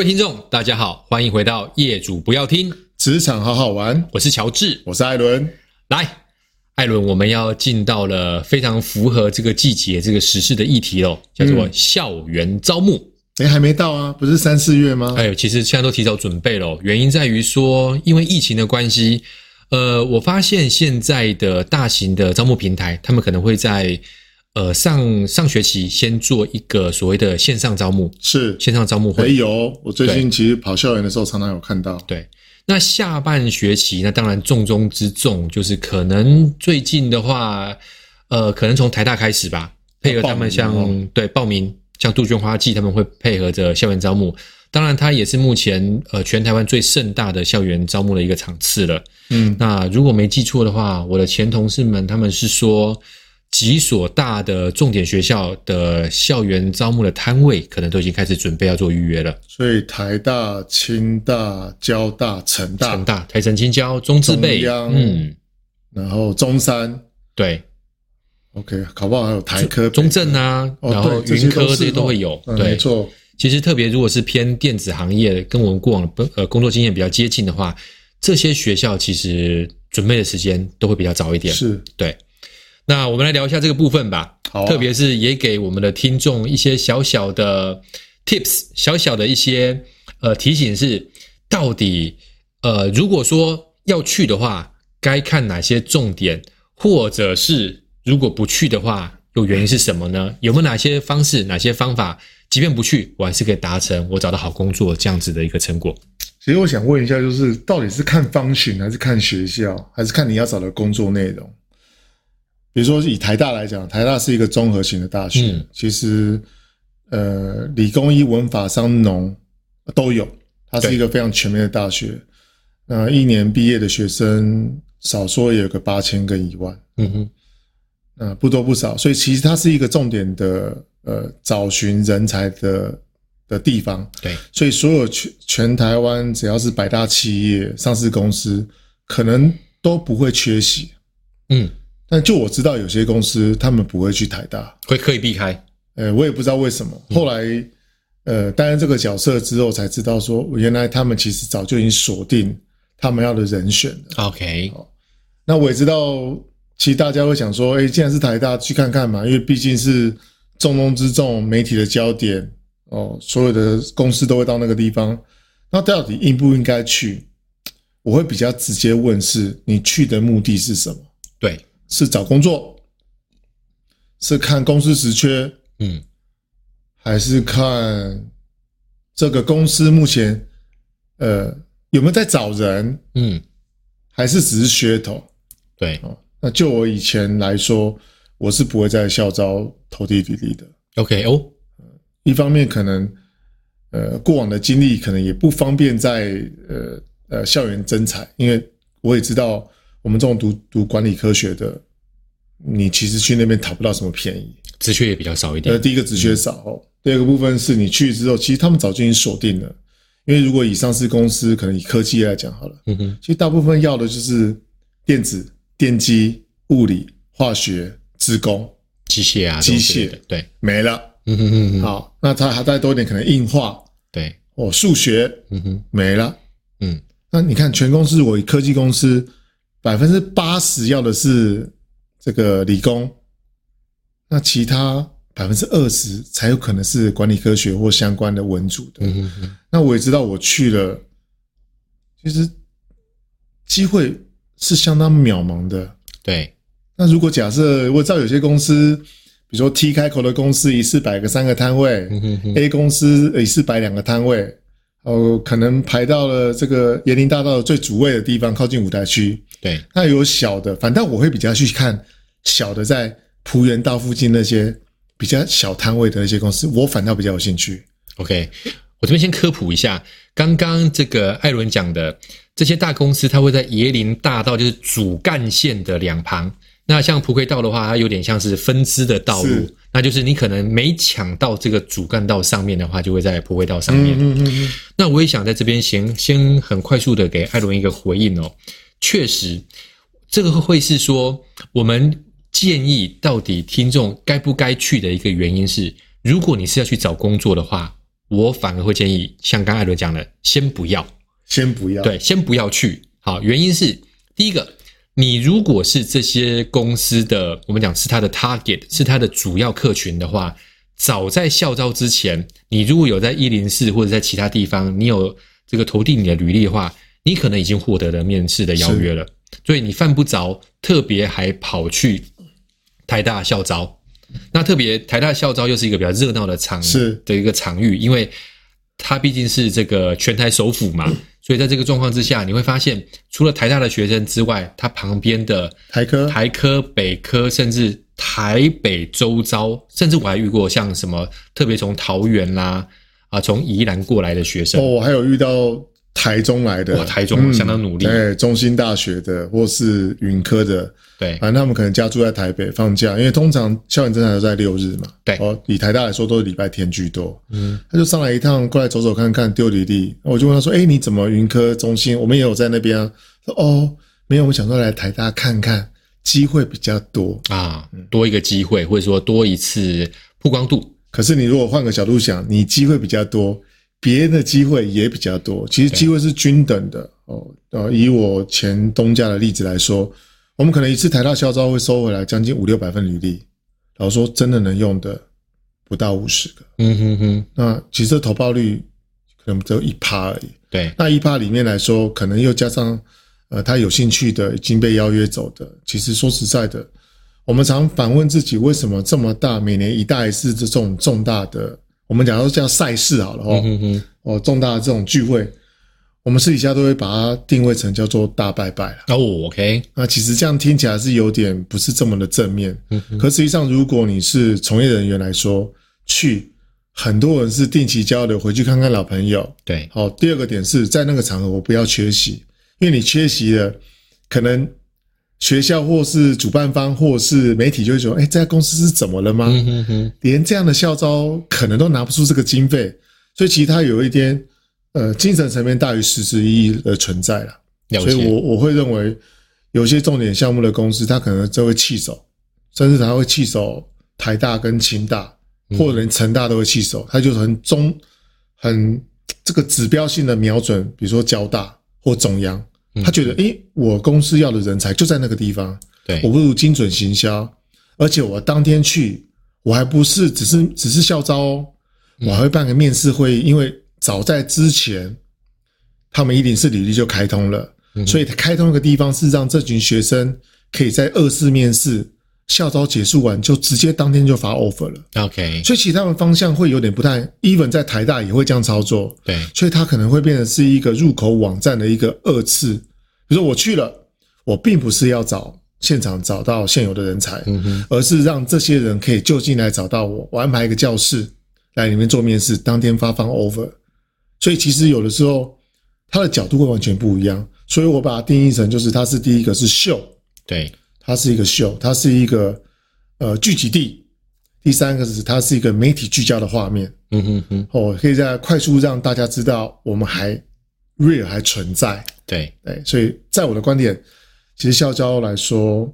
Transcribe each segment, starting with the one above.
各位听众，大家好，欢迎回到《业主不要听职场好好玩》，我是乔治，我是艾伦。来，艾伦，我们要进到了非常符合这个季节、这个时事的议题哦，叫做校园招募。哎、嗯，还没到啊，不是三四月吗？哎呦，其实现在都提早准备了，原因在于说，因为疫情的关系，呃，我发现现在的大型的招募平台，他们可能会在。呃，上上学期先做一个所谓的线上招募，是线上招募会。没有，我最近其实跑校园的时候，常常有看到。对，那下半学期，那当然重中之重就是可能最近的话，呃，可能从台大开始吧，配合他们像对报名，像杜鹃花季他们会配合着校园招募。当然，它也是目前呃全台湾最盛大的校园招募的一个场次了。嗯，那如果没记错的话，我的前同事们他们是说。几所大的重点学校的校园招募的摊位，可能都已经开始准备要做预约了。所以台大、清大、交大、成大、成大、台城、清交、中字辈，嗯，然后中山，对，OK，考不好还有台科、中正啊，哦、然后云科这些都会有。嗯、对，没错。其实特别如果是偏电子行业，跟我们过往的呃工作经验比较接近的话，这些学校其实准备的时间都会比较早一点。是，对。那我们来聊一下这个部分吧，好啊，特别是也给我们的听众一些小小的 tips，小小的一些呃提醒是，到底呃如果说要去的话，该看哪些重点，或者是如果不去的话，有原因是什么呢？有没有哪些方式、哪些方法，即便不去，我还是可以达成我找到好工作这样子的一个成果？其实我想问一下，就是到底是看方寻，还是看学校，还是看你要找的工作内容？比如说以台大来讲，台大是一个综合型的大学，嗯、其实呃理工医文法商农都有，它是一个非常全面的大学。那一年毕业的学生少说也有个八千跟一万，嗯哼，呃不多不少，所以其实它是一个重点的呃找寻人才的的地方。对，所以所有全全台湾只要是百大企业、上市公司，可能都不会缺席。嗯。但就我知道，有些公司他们不会去台大，会刻意避开。呃，我也不知道为什么。后来，呃，担任这个角色之后，才知道说，原来他们其实早就已经锁定他们要的人选了。OK，那我也知道，其实大家会想说，哎，既然是台大，去看看嘛，因为毕竟是重中之重，媒体的焦点哦，所有的公司都会到那个地方。那到底应不应该去？我会比较直接问：是你去的目的是什么？对。是找工作，是看公司职缺，嗯，还是看这个公司目前呃有没有在找人，嗯，还是只是噱头？对，哦，那就我以前来说，我是不会在校招投递履历的。OK 哦，一方面可能呃过往的经历可能也不方便在呃呃校园征才，因为我也知道。我们这种读读管理科学的，你其实去那边讨不到什么便宜，职缺也比较少一点。呃，第一个职缺少第二个部分是你去之后，其实他们早就已经锁定了。因为如果以上市公司，可能以科技来讲好了，嗯哼，其实大部分要的就是电子、电机、物理、化学、资工、机械啊，机械，对，没了。嗯哼哼哼。好，那它还再多一点，可能硬化，对，哦，数学，嗯哼，没了。嗯，那你看全公司，我以科技公司。百分之八十要的是这个理工，那其他百分之二十才有可能是管理科学或相关的文组的。嗯哼哼。那我也知道我去了，其实机会是相当渺茫的。对。那如果假设我知道有些公司，比如说 T 开口的公司，一次摆个三个摊位，嗯哼哼。A 公司一次摆两个摊位。哦，可能排到了这个椰林大道的最主位的地方，靠近舞台区。对，那有小的，反正我会比较去看小的，在蒲园道附近那些比较小摊位的那些公司，我反倒比较有兴趣。OK，我这边先科普一下，刚刚这个艾伦讲的这些大公司，它会在椰林大道，就是主干线的两旁。那像蒲葵道的话，它有点像是分支的道路，那就是你可能没抢到这个主干道上面的话，就会在蒲葵道上面。嗯嗯嗯。那我也想在这边先先很快速的给艾伦一个回应哦。确实，这个会是说我们建议到底听众该不该去的一个原因是，如果你是要去找工作的话，我反而会建议，像刚艾伦讲的，先不要，先不要，对，先不要去。好，原因是第一个，你如果是这些公司的，我们讲是它的 target，是它的主要客群的话，早在校招之前，你如果有在一零四或者在其他地方，你有这个投递你的履历的话，你可能已经获得了面试的邀约了，所以你犯不着特别还跑去台大校招。那特别台大校招又是一个比较热闹的场是的一个场域，因为它毕竟是这个全台首府嘛，所以在这个状况之下，你会发现除了台大的学生之外，它旁边的台科、台科、北科，甚至台北周遭，甚至我还遇过像什么特别从桃园啦啊，从宜兰过来的学生哦，我还有遇到。台中来的，台中相当努力。对，中兴大学的，或是云科的，对，反正他们可能家住在台北放假，因为通常校园正常都在六日嘛。对，哦，以台大来说，都是礼拜天居多。嗯，他就上来一趟，过来走走看看，丢履历。我就问他说：“哎，你怎么云科、中心？我们也有在那边啊。”说：“哦，没有，我想说来台大看看，机会比较多啊，多一个机会，或者说多一次曝光度。可是你如果换个角度想，你机会比较多。”别人的机会也比较多，其实机会是均等的哦。呃，以我前东家的例子来说，我们可能一次台大校招会收回来将近五六百份履历，然后说真的能用的不到五十个。嗯哼哼。那其实投报率可能只有一趴而已。对。那一趴里面来说，可能又加上呃他有兴趣的已经被邀约走的。其实说实在的，我们常反问自己，为什么这么大每年一大一次这种重大的。我们讲说叫赛事好了哦，嗯、哼哼哦，重大的这种聚会，我们私底下都会把它定位成叫做大拜拜了。哦，OK，那其实这样听起来是有点不是这么的正面。嗯，可实际上，如果你是从业人员来说，去很多人是定期交流，回去看看老朋友。对，好。第二个点是在那个场合，我不要缺席，因为你缺席了，可能。学校或是主办方或是媒体就会说：“哎，这家公司是怎么了吗？嗯、哼哼连这样的校招可能都拿不出这个经费，所以其实它有一点呃精神层面大于实质意义的存在了。所以我我会认为，有些重点项目的公司，它可能就会弃守，甚至它会弃守台大跟清大，或者连成大都会弃守。它就是很中很这个指标性的瞄准，比如说交大或中央。”他觉得，诶，我公司要的人才就在那个地方，对，我不如精准行销，而且我当天去，我还不是只是只是校招哦，我还会办个面试会议，因为早在之前，他们一定是履历就开通了，所以开通一个地方是让这群学生可以在二次面试。校招结束完就直接当天就发 offer 了，OK，所以其他的方向会有点不太，even 在台大也会这样操作，对，所以它可能会变成是一个入口网站的一个二次，比如说我去了，我并不是要找现场找到现有的人才，嗯哼，而是让这些人可以就近来找到我，我安排一个教室来里面做面试，当天发放 offer，所以其实有的时候它的角度会完全不一样，所以我把它定义成就是它是第一个是秀，对。它是一个秀，它是一个呃聚集地。第三个是它是一个媒体聚焦的画面。嗯哼哼，哦，可以在快速让大家知道我们还 real 还存在。对对，所以在我的观点，其实校招来说，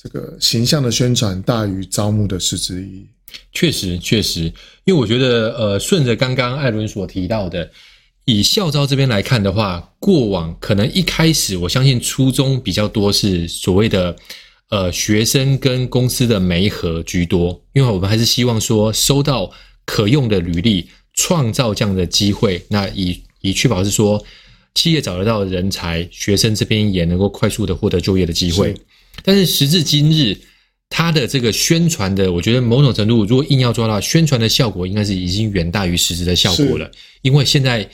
这个形象的宣传大于招募的实质意义。确实确实，因为我觉得呃，顺着刚刚艾伦所提到的。以校招这边来看的话，过往可能一开始，我相信初衷比较多是所谓的，呃，学生跟公司的媒合居多，因为我们还是希望说收到可用的履历，创造这样的机会，那以以确保是说企业找得到人才，学生这边也能够快速的获得就业的机会。但是时至今日，它的这个宣传的，我觉得某种程度，如果硬要抓到宣传的效果，应该是已经远大于实质的效果了，因为现在。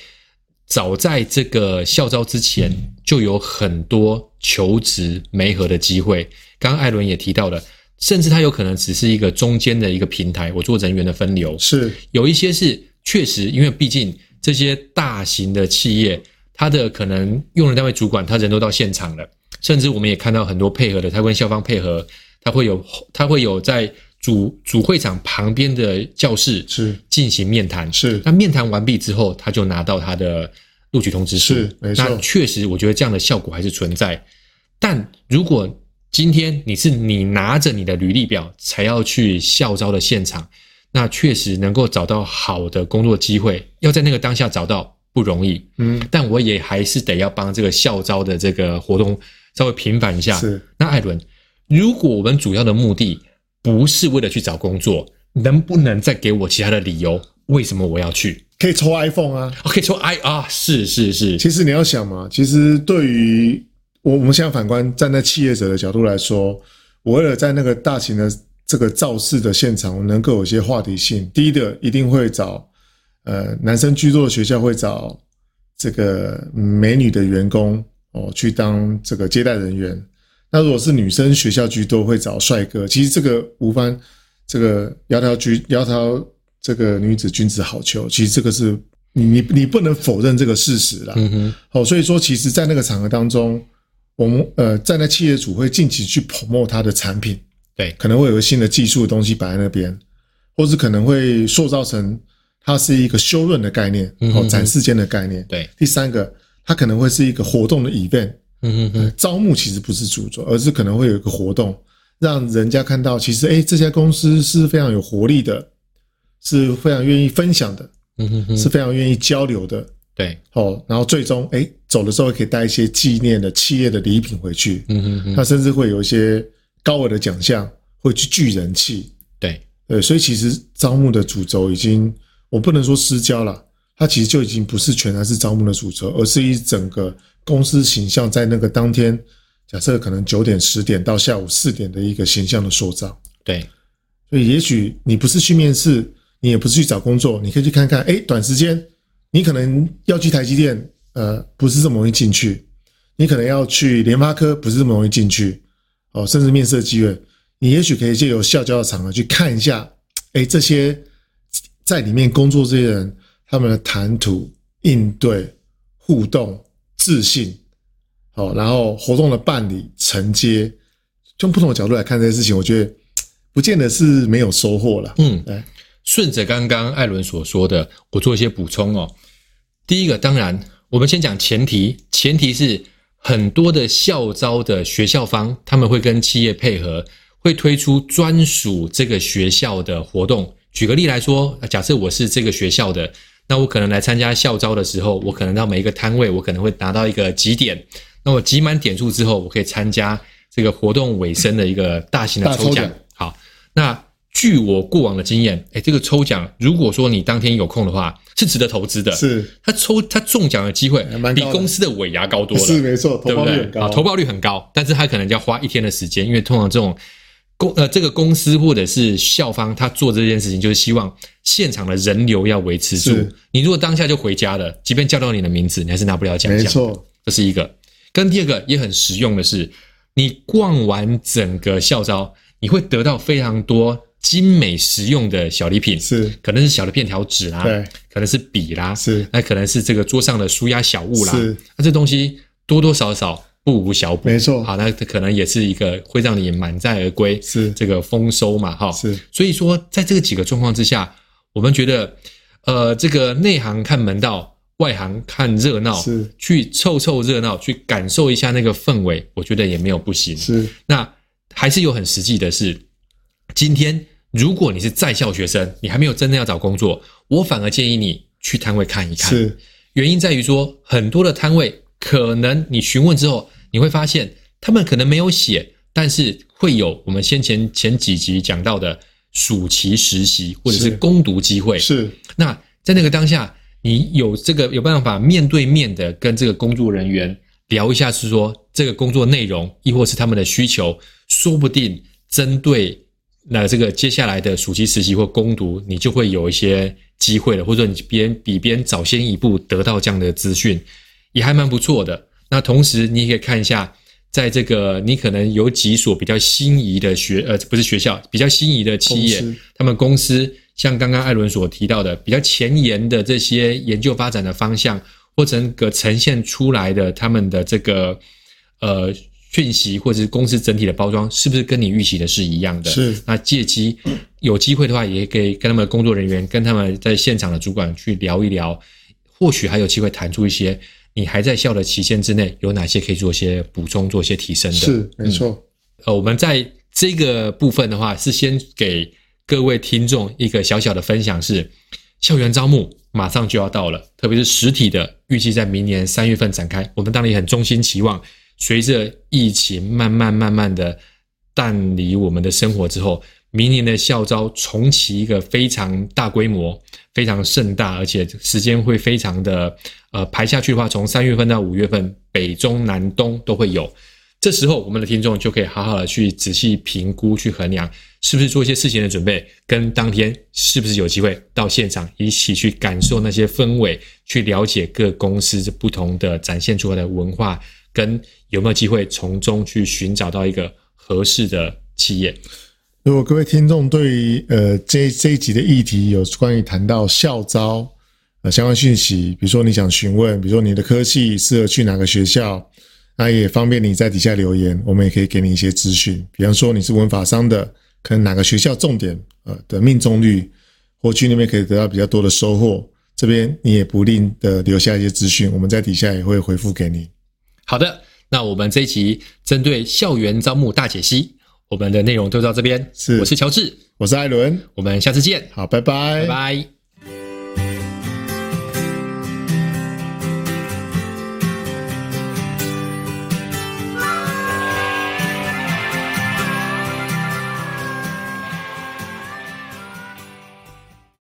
早在这个校招之前，就有很多求职媒合的机会。刚刚艾伦也提到了，甚至他有可能只是一个中间的一个平台，我做人员的分流。是有一些是确实，因为毕竟这些大型的企业，它的可能用人单位主管他人都到现场了，甚至我们也看到很多配合的，他跟校方配合，他会有他会有在。主主会场旁边的教室是进行面谈，是那面谈完毕之后，他就拿到他的录取通知书。是，没错。那确实，我觉得这样的效果还是存在。但如果今天你是你拿着你的履历表才要去校招的现场，那确实能够找到好的工作机会，要在那个当下找到不容易。嗯，但我也还是得要帮这个校招的这个活动稍微平反一下。是，那艾伦，如果我们主要的目的不是为了去找工作，能不能再给我其他的理由？为什么我要去？可以抽 iPhone 啊，可以抽 i 啊，是是是。其实你要想嘛，其实对于我我们现在反观站在企业者的角度来说，我为了在那个大型的这个造势的现场，我能够有一些话题性，第一个一定会找呃男生居多的学校会找这个美女的员工哦去当这个接待人员。那如果是女生学校居多，会找帅哥。其实这个无关这个窈窕居窈窕。这个女子君子好逑，其实这个是你你你不能否认这个事实啦。嗯哼，好，所以说，其实，在那个场合当中，我们呃站在企业主会尽情去 promote 他的产品，对，可能会有个新的技术的东西摆在那边，或是可能会塑造成它是一个修润的概念，哦，展示间的概念。对，第三个，它可能会是一个活动的 event。嗯哼，招募其实不是主轴，而是可能会有一个活动，让人家看到，其实哎，这家公司是非常有活力的。是非常愿意分享的，嗯哼哼，是非常愿意交流的，对，哦，然后最终，哎，走的时候可以带一些纪念的企业的礼品回去，嗯哼哼，他甚至会有一些高额的奖项，会去聚人气，对，对，所以其实招募的主轴已经，我不能说失焦了，它其实就已经不是全然是招募的主轴，而是一整个公司形象在那个当天，假设可能九点十点到下午四点的一个形象的塑造，对，所以也许你不是去面试。你也不是去找工作，你可以去看看。哎，短时间你可能要去台积电，呃，不是这么容易进去。你可能要去联发科，不是这么容易进去。哦，甚至面试机会，你也许可以借由校交的场合去看一下。哎，这些在里面工作这些人，他们的谈吐、应对、互动、自信，好，然后活动的办理、承接，从不同的角度来看这些事情，我觉得不见得是没有收获了。嗯，来。顺着刚刚艾伦所说的，我做一些补充哦。第一个，当然，我们先讲前提，前提是很多的校招的学校方，他们会跟企业配合，会推出专属这个学校的活动。举个例来说，假设我是这个学校的，那我可能来参加校招的时候，我可能到每一个摊位，我可能会拿到一个集点，那我集满点数之后，我可以参加这个活动尾声的一个大型的抽奖。好，那。据我过往的经验，哎，这个抽奖，如果说你当天有空的话，是值得投资的。是，他抽他中奖的机会比公司的尾牙高多了。是没错，对不对？啊，投报率很高，但是他可能就要花一天的时间，因为通常这种公呃这个公司或者是校方，他做这件事情就是希望现场的人流要维持住。你如果当下就回家了，即便叫到你的名字，你还是拿不了奖项。没错，这是一个。跟第二个也很实用的是，你逛完整个校招，你会得到非常多。精美实用的小礼品是，可能是小的便条纸啦，对，可能是笔啦，是，那可能是这个桌上的书压小物啦，是，那这东西多多少少不无小补，没错，好，那可能也是一个会让你满载而归，是。这个丰收嘛，哈，是，所以说在这个几个状况之下，我们觉得，呃，这个内行看门道，外行看热闹，是，去凑凑热闹，去感受一下那个氛围，我觉得也没有不行，是，那还是有很实际的是，今天。如果你是在校学生，你还没有真的要找工作，我反而建议你去摊位看一看。是，原因在于说，很多的摊位可能你询问之后，你会发现他们可能没有写，但是会有我们先前前几集讲到的暑期实习或者是攻读机会。是，那在那个当下，你有这个有办法面对面的跟这个工作人员聊一下，是说这个工作内容，亦或是他们的需求，说不定针对。那这个接下来的暑期实习或攻读，你就会有一些机会了，或者说你别人比别人早先一步得到这样的资讯，也还蛮不错的。那同时你也可以看一下，在这个你可能有几所比较心仪的学呃不是学校，比较心仪的企业，他们公司像刚刚艾伦所提到的比较前沿的这些研究发展的方向，或整个呈现出来的他们的这个呃。讯息或者是公司整体的包装，是不是跟你预期的是一样的？是。那借机有机会的话，也可以跟他们的工作人员、跟他们在现场的主管去聊一聊，或许还有机会谈出一些你还在校的期间之内有哪些可以做一些补充、做一些提升的。是，没错。呃，我们在这个部分的话，是先给各位听众一个小小的分享是：校园招募马上就要到了，特别是实体的，预计在明年三月份展开。我们当然也很衷心期望，随着疫情慢慢慢慢的淡离我们的生活之后，明年的校招重启一个非常大规模、非常盛大，而且时间会非常的呃排下去的话，从三月份到五月份，北中南东都会有。这时候，我们的听众就可以好好的去仔细评估、去衡量，是不是做一些事情的准备，跟当天是不是有机会到现场一起去感受那些氛围，去了解各公司不同的展现出来的文化，跟有没有机会从中去寻找到一个合适的企业。如果各位听众对于呃这这一集的议题有关于谈到校招呃相关讯息，比如说你想询问，比如说你的科系适合去哪个学校。那也方便你在底下留言，我们也可以给你一些资讯。比方说你是文法商的，可能哪个学校重点呃的命中率，或去那边可以得到比较多的收获。这边你也不吝的留下一些资讯，我们在底下也会回复给你。好的，那我们这一集针对校园招募大解析，我们的内容就到这边。是，我是乔治，我是艾伦，我们下次见。好，拜拜，拜拜。